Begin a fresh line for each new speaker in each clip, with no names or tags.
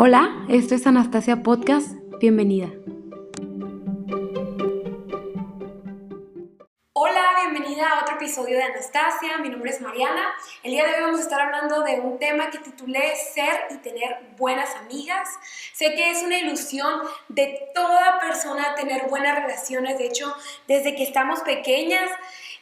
Hola, esto es Anastasia Podcast. Bienvenida.
Hola, bienvenida a otro episodio de Anastasia. Mi nombre es Mariana. El día de hoy vamos a estar hablando de un tema que titulé Ser y tener buenas amigas. Sé que es una ilusión de toda persona tener buenas relaciones. De hecho, desde que estamos pequeñas,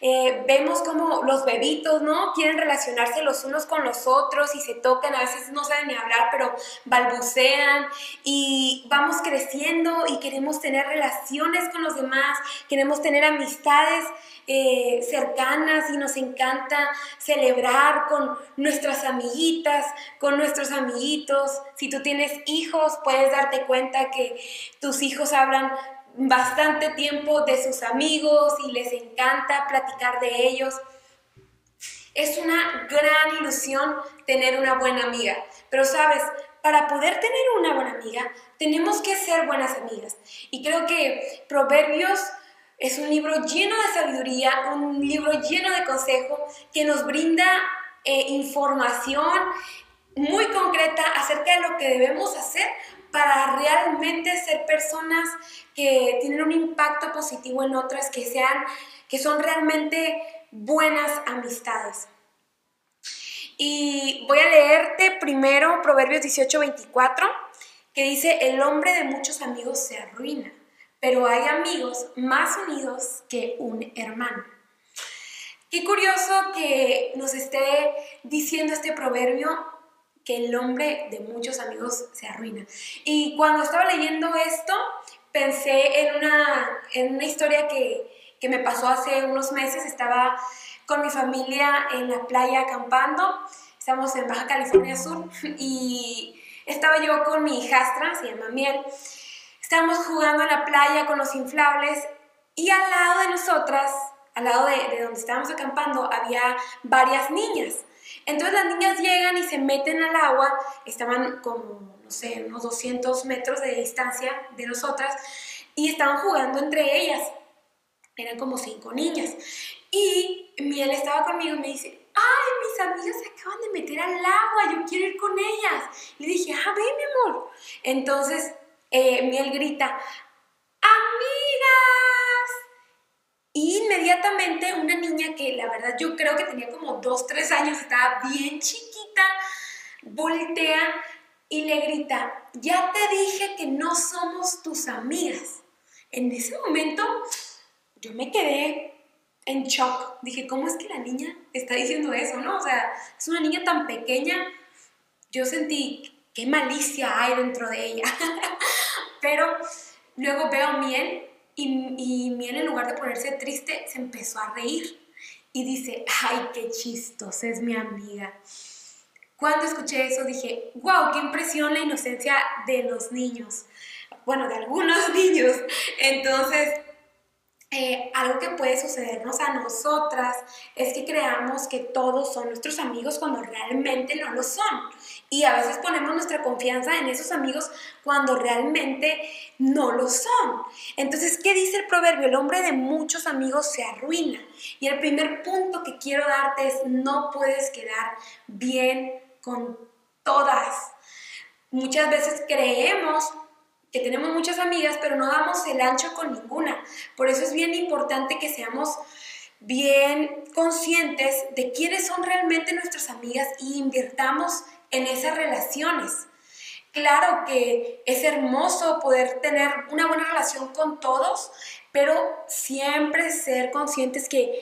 eh, vemos como los bebitos, ¿no? Quieren relacionarse los unos con los otros y se tocan, a veces no saben ni hablar, pero balbucean y vamos creciendo y queremos tener relaciones con los demás, queremos tener amistades eh, cercanas y nos encanta celebrar con nuestras amiguitas, con nuestros amiguitos. Si tú tienes hijos, puedes darte cuenta que tus hijos hablan bastante tiempo de sus amigos y les encanta platicar de ellos. Es una gran ilusión tener una buena amiga, pero sabes, para poder tener una buena amiga, tenemos que ser buenas amigas. Y creo que Proverbios es un libro lleno de sabiduría, un libro lleno de consejo que nos brinda eh, información muy concreta acerca de lo que debemos hacer para realmente ser personas que tienen un impacto positivo en otras, que sean, que son realmente buenas amistades. Y voy a leerte primero Proverbios 18, 24, que dice, el hombre de muchos amigos se arruina, pero hay amigos más unidos que un hermano. Qué curioso que nos esté diciendo este proverbio que el nombre de muchos amigos se arruina. Y cuando estaba leyendo esto, pensé en una, en una historia que, que me pasó hace unos meses. Estaba con mi familia en la playa acampando. Estamos en Baja California Sur y estaba yo con mi hijastra, se llama Miel. Estábamos jugando en la playa con los inflables y al lado de nosotras, al lado de, de donde estábamos acampando, había varias niñas. Entonces las niñas llegan y se meten al agua, estaban como, no sé, unos 200 metros de distancia de nosotras y estaban jugando entre ellas. Eran como cinco niñas. Y Miel estaba conmigo y me dice, ay, mis amigas se acaban de meter al agua, yo quiero ir con ellas. Le dije, ah, ven, mi amor. Entonces eh, Miel grita, amiga y inmediatamente una niña que la verdad yo creo que tenía como 2, 3 años, estaba bien chiquita, voltea y le grita, ya te dije que no somos tus amigas. En ese momento yo me quedé en shock. Dije, ¿cómo es que la niña está diciendo eso? ¿No? O sea, es una niña tan pequeña. Yo sentí qué malicia hay dentro de ella. Pero luego veo a Miel y, y Miel, en lugar de ponerse triste, se empezó a reír y dice, ay, qué chistosa es mi amiga. Cuando escuché eso dije, wow, qué impresión la inocencia de los niños. Bueno, de algunos niños. Entonces, eh, algo que puede sucedernos a nosotras es que creamos que todos son nuestros amigos cuando realmente no lo son. Y a veces ponemos nuestra confianza en esos amigos cuando realmente no lo son. Entonces, ¿qué dice el proverbio? El hombre de muchos amigos se arruina. Y el primer punto que quiero darte es, no puedes quedar bien con todas. Muchas veces creemos que tenemos muchas amigas, pero no damos el ancho con ninguna. Por eso es bien importante que seamos bien conscientes de quiénes son realmente nuestras amigas y invirtamos en esas relaciones. Claro que es hermoso poder tener una buena relación con todos, pero siempre ser conscientes que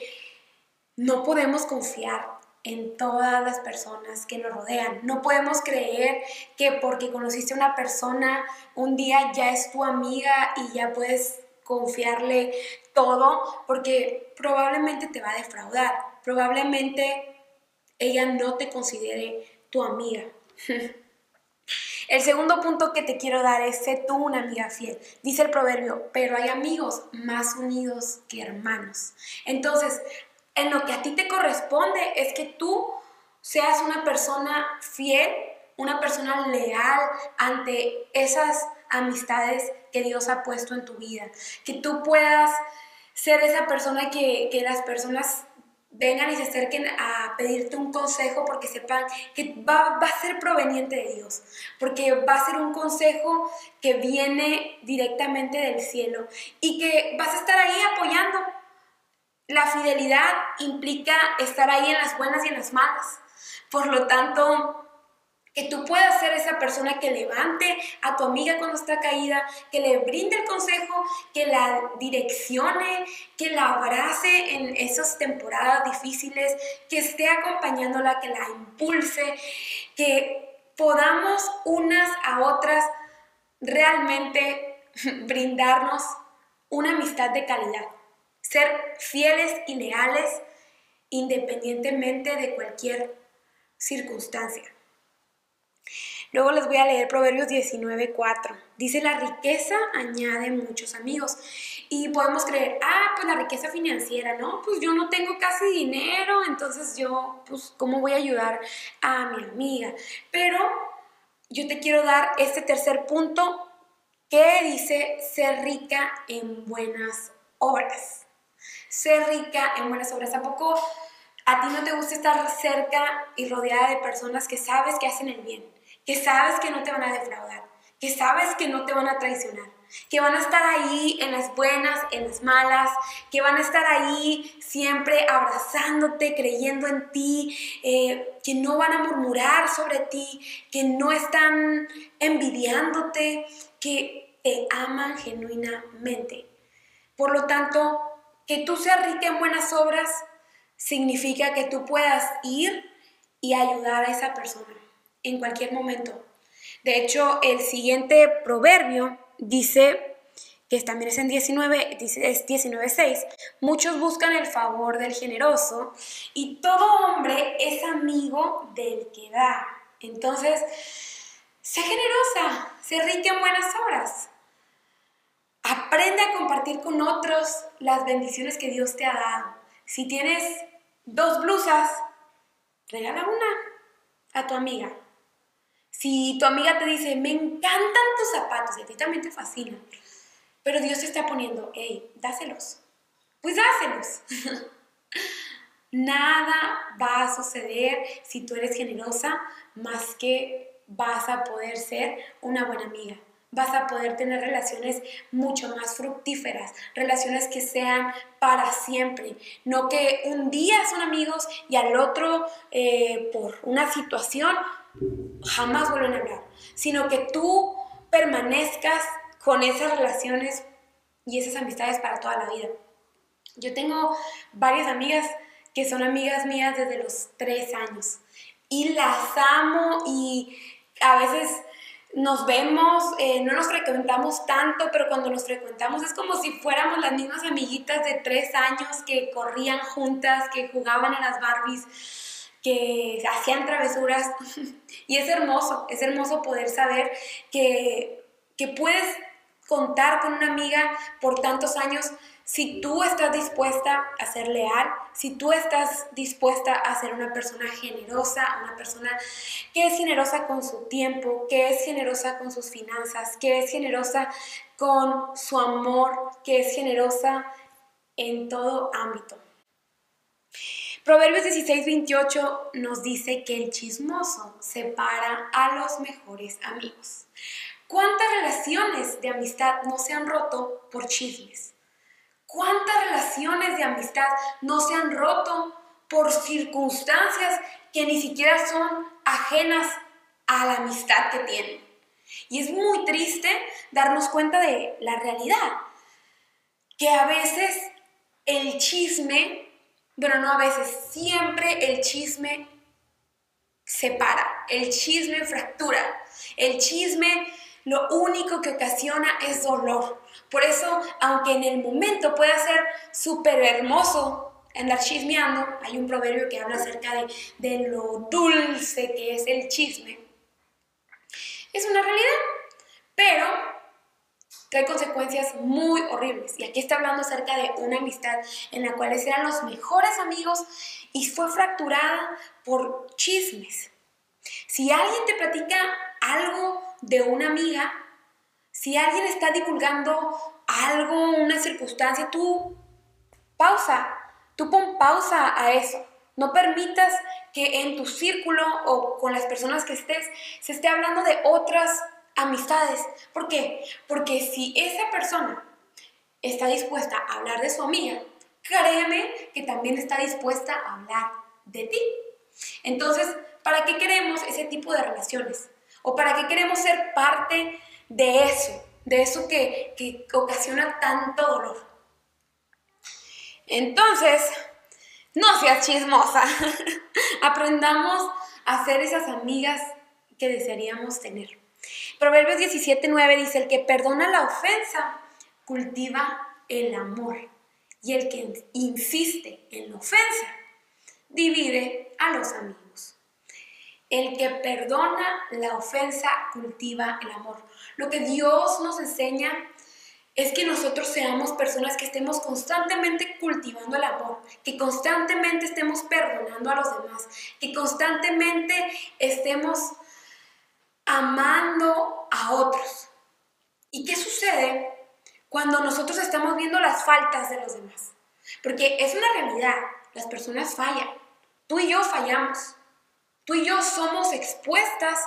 no podemos confiar en todas las personas que nos rodean. No podemos creer que porque conociste a una persona un día ya es tu amiga y ya puedes confiarle todo, porque probablemente te va a defraudar, probablemente ella no te considere tu amiga. El segundo punto que te quiero dar es sé tú una amiga fiel. Dice el proverbio, pero hay amigos más unidos que hermanos. Entonces, en lo que a ti te corresponde es que tú seas una persona fiel, una persona leal ante esas amistades que Dios ha puesto en tu vida. Que tú puedas ser esa persona que, las personas vengan y se acerquen a pedirte un consejo porque sepan que va, va, a ser proveniente de Dios, porque va a ser un consejo que viene directamente del cielo y que vas a estar ahí apoyando. La fidelidad implica estar ahí en las buenas y en las malas. Por lo tanto, que tú puedas ser esa persona que levante a tu amiga cuando está caída, que le brinde el consejo, que la direccione, que la abrace en esas temporadas difíciles, que esté acompañándola, que la impulse, que podamos unas a otras realmente brindarnos una amistad de calidad, ser fieles y leales independientemente de cualquier circunstancia. Luego les voy a leer Proverbios 19:4. Dice, la riqueza añade muchos amigos. Y podemos creer, ah, pues la riqueza financiera, ¿no? Pues yo no tengo casi dinero, entonces yo, pues, ¿cómo voy a ayudar a mi amiga? Pero yo te quiero dar este tercer punto que dice ser rica en buenas obras. Ser rica en buenas obras. ¿A poco a ti no te gusta estar cerca y rodeada de personas que sabes que hacen el bien? Que sabes que no te van a defraudar, que sabes que no te van a traicionar, que van a estar ahí en las buenas, en las malas, que van a estar ahí siempre abrazándote, creyendo en ti, eh, que no van a murmurar sobre ti, que no están envidiándote, que te aman genuinamente. Por lo tanto, que tú seas rica en buenas obras significa que tú puedas ir y ayudar a esa persona en cualquier momento. De hecho, el siguiente proverbio dice, que también es en 19, dice, es 19.6, muchos buscan el favor del generoso y todo hombre es amigo del que da. Entonces, sé generosa, sé rica en buenas obras. Aprende a compartir con otros las bendiciones que Dios te ha dado. Si tienes dos blusas, regala una a tu amiga. Si tu amiga te dice, me encantan tus zapatos y a ti también te fascinan, pero Dios te está poniendo, hey, dáselos, pues dáselos. Nada va a suceder si tú eres generosa más que vas a poder ser una buena amiga. Vas a poder tener relaciones mucho más fructíferas, relaciones que sean para siempre, no que un día son amigos y al otro eh, por una situación jamás vuelven a hablar, sino que tú permanezcas con esas relaciones y esas amistades para toda la vida. Yo tengo varias amigas que son amigas mías desde los tres años y las amo y a veces nos vemos, eh, no nos frecuentamos tanto, pero cuando nos frecuentamos es como si fuéramos las mismas amiguitas de tres años que corrían juntas, que jugaban a las Barbies que hacían travesuras y es hermoso, es hermoso poder saber que, que puedes contar con una amiga por tantos años si tú estás dispuesta a ser leal, si tú estás dispuesta a ser una persona generosa, una persona que es generosa con su tiempo, que es generosa con sus finanzas, que es generosa con su amor, que es generosa en todo ámbito. Proverbios 16, 28 nos dice que el chismoso separa a los mejores amigos. ¿Cuántas relaciones de amistad no se han roto por chismes? ¿Cuántas relaciones de amistad no se han roto por circunstancias que ni siquiera son ajenas a la amistad que tienen? Y es muy triste darnos cuenta de la realidad, que a veces el chisme bueno, no a veces, siempre el chisme separa, el chisme fractura, el chisme lo único que ocasiona es dolor. Por eso, aunque en el momento pueda ser súper hermoso andar chismeando, hay un proverbio que habla acerca de, de lo dulce que es el chisme. Es una realidad, trae consecuencias muy horribles. Y aquí está hablando acerca de una amistad en la cual eran los mejores amigos y fue fracturada por chismes. Si alguien te platica algo de una amiga, si alguien está divulgando algo, una circunstancia, tú pausa, Tú pon pausa a eso. No permitas que en tu círculo o con las personas que estés se esté hablando de otras amistades. ¿Por qué? Porque si esa persona está dispuesta a hablar de su amiga, créeme que también está dispuesta a hablar de ti. Entonces, ¿para qué queremos ese tipo de relaciones? ¿O para qué queremos ser parte de eso? De eso que, que ocasiona tanto dolor. Entonces, no seas chismosa. Aprendamos a ser esas amigas que desearíamos tener. Proverbios 17:9 dice, el que perdona la ofensa cultiva el amor y el que insiste en la ofensa divide a los amigos. El que perdona la ofensa cultiva el amor. Lo que Dios nos enseña es que nosotros seamos personas que estemos constantemente cultivando el amor, que constantemente estemos perdonando a los demás, que constantemente estemos amando a otros. ¿Y qué sucede cuando nosotros estamos viendo las faltas de los demás? Porque es una realidad, las personas fallan, tú y yo fallamos, tú y yo somos expuestas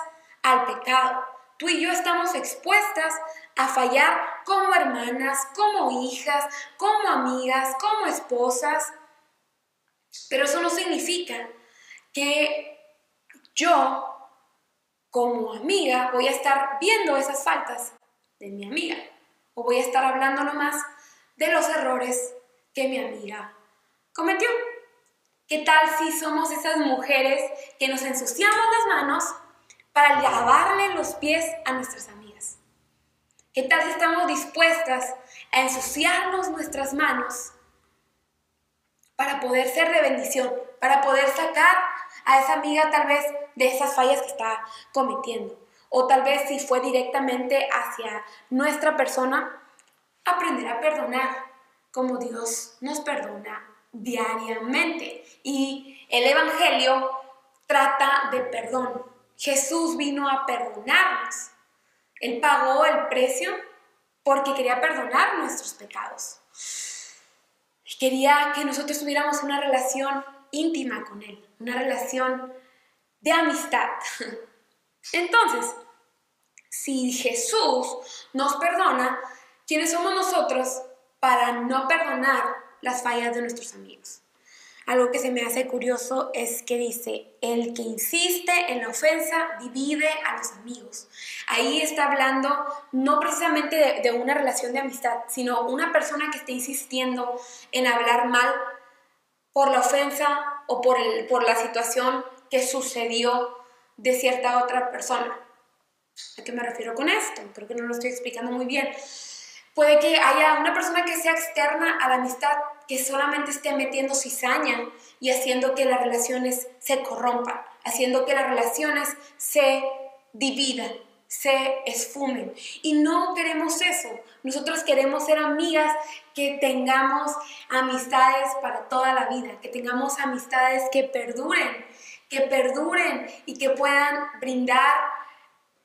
al pecado, tú y yo estamos expuestas a fallar como hermanas, como hijas, como amigas, como esposas. Pero eso no significa que yo, como amiga, voy a estar viendo esas faltas de mi amiga. O voy a estar hablando nomás de los errores que mi amiga cometió. ¿Qué tal si somos esas mujeres que nos ensuciamos las manos para lavarle los pies a nuestras amigas? ¿Qué tal si estamos dispuestas a ensuciarnos nuestras manos para poder ser de bendición, para poder sacar a esa amiga tal vez de esas fallas que está cometiendo? O tal vez si fue directamente hacia nuestra persona, aprender a perdonar como Dios nos perdona diariamente. Y el Evangelio trata de perdón. Jesús vino a perdonarnos. Él pagó el precio porque quería perdonar nuestros pecados. Quería que nosotros tuviéramos una relación íntima con Él, una relación de amistad. Entonces, si Jesús nos perdona, ¿quiénes somos nosotros para no perdonar las fallas de nuestros amigos? Algo que se me hace curioso es que dice, el que insiste en la ofensa divide a los amigos. Ahí está hablando no precisamente de, una relación de amistad, sino una persona que está insistiendo en hablar mal por la ofensa o por, el, por la situación que sucedió de cierta otra persona. ¿A qué me refiero con esto? Creo que no lo estoy explicando muy bien. Puede que haya una persona que sea externa a la amistad que solamente esté metiendo cizaña y haciendo que las relaciones se corrompan, haciendo que las relaciones se dividan, se esfumen. Y no queremos eso. Nosotros queremos ser amigas que tengamos amistades para toda la vida, que tengamos amistades que perduren, que perduren y que puedan brindar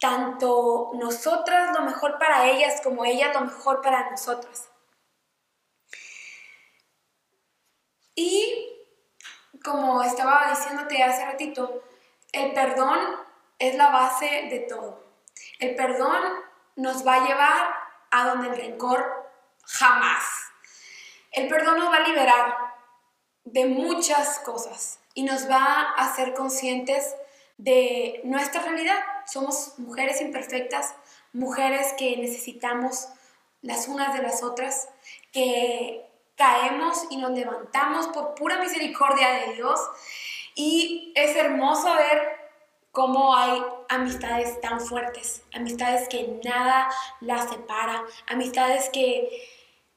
tanto nosotras lo mejor para ellas como ellas lo mejor para nosotras. Y como estaba diciéndote hace ratito, el perdón es la base de todo. El perdón nos va a llevar a donde el rencor jamás. El perdón nos va a liberar de muchas cosas y nos va a hacer conscientes de nuestra realidad. Somos mujeres imperfectas, mujeres que necesitamos las unas de las otras, que caemos y nos levantamos por pura misericordia de Dios. Y es hermoso ver cómo hay amistades tan fuertes, amistades que nada las separa, amistades que,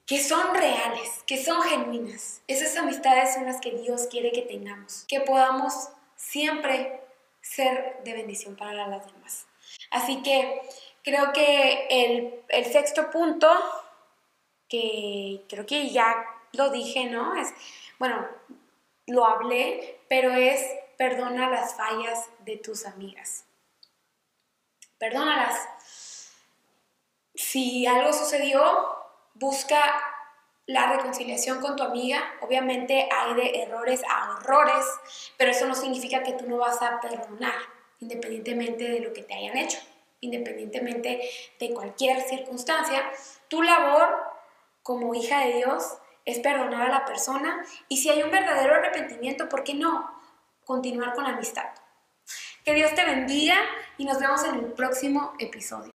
que son reales, que son genuinas. Esas amistades son las que Dios quiere que tengamos, que podamos siempre ser de bendición para las demás. Así que creo que el, el sexto punto que creo que ya lo dije, ¿no? Es, bueno, lo hablé, pero es perdona las fallas de tus amigas. Perdónalas. Si algo sucedió, busca la reconciliación con tu amiga. Obviamente hay de errores a horrores, pero eso no significa que tú no vas a perdonar, independientemente de lo que te hayan hecho, independientemente de cualquier circunstancia. Tu labor como hija de Dios es perdonar a la persona y si hay un verdadero arrepentimiento, ¿por qué no? Continuar con la amistad. Que Dios te bendiga y nos vemos en el próximo episodio.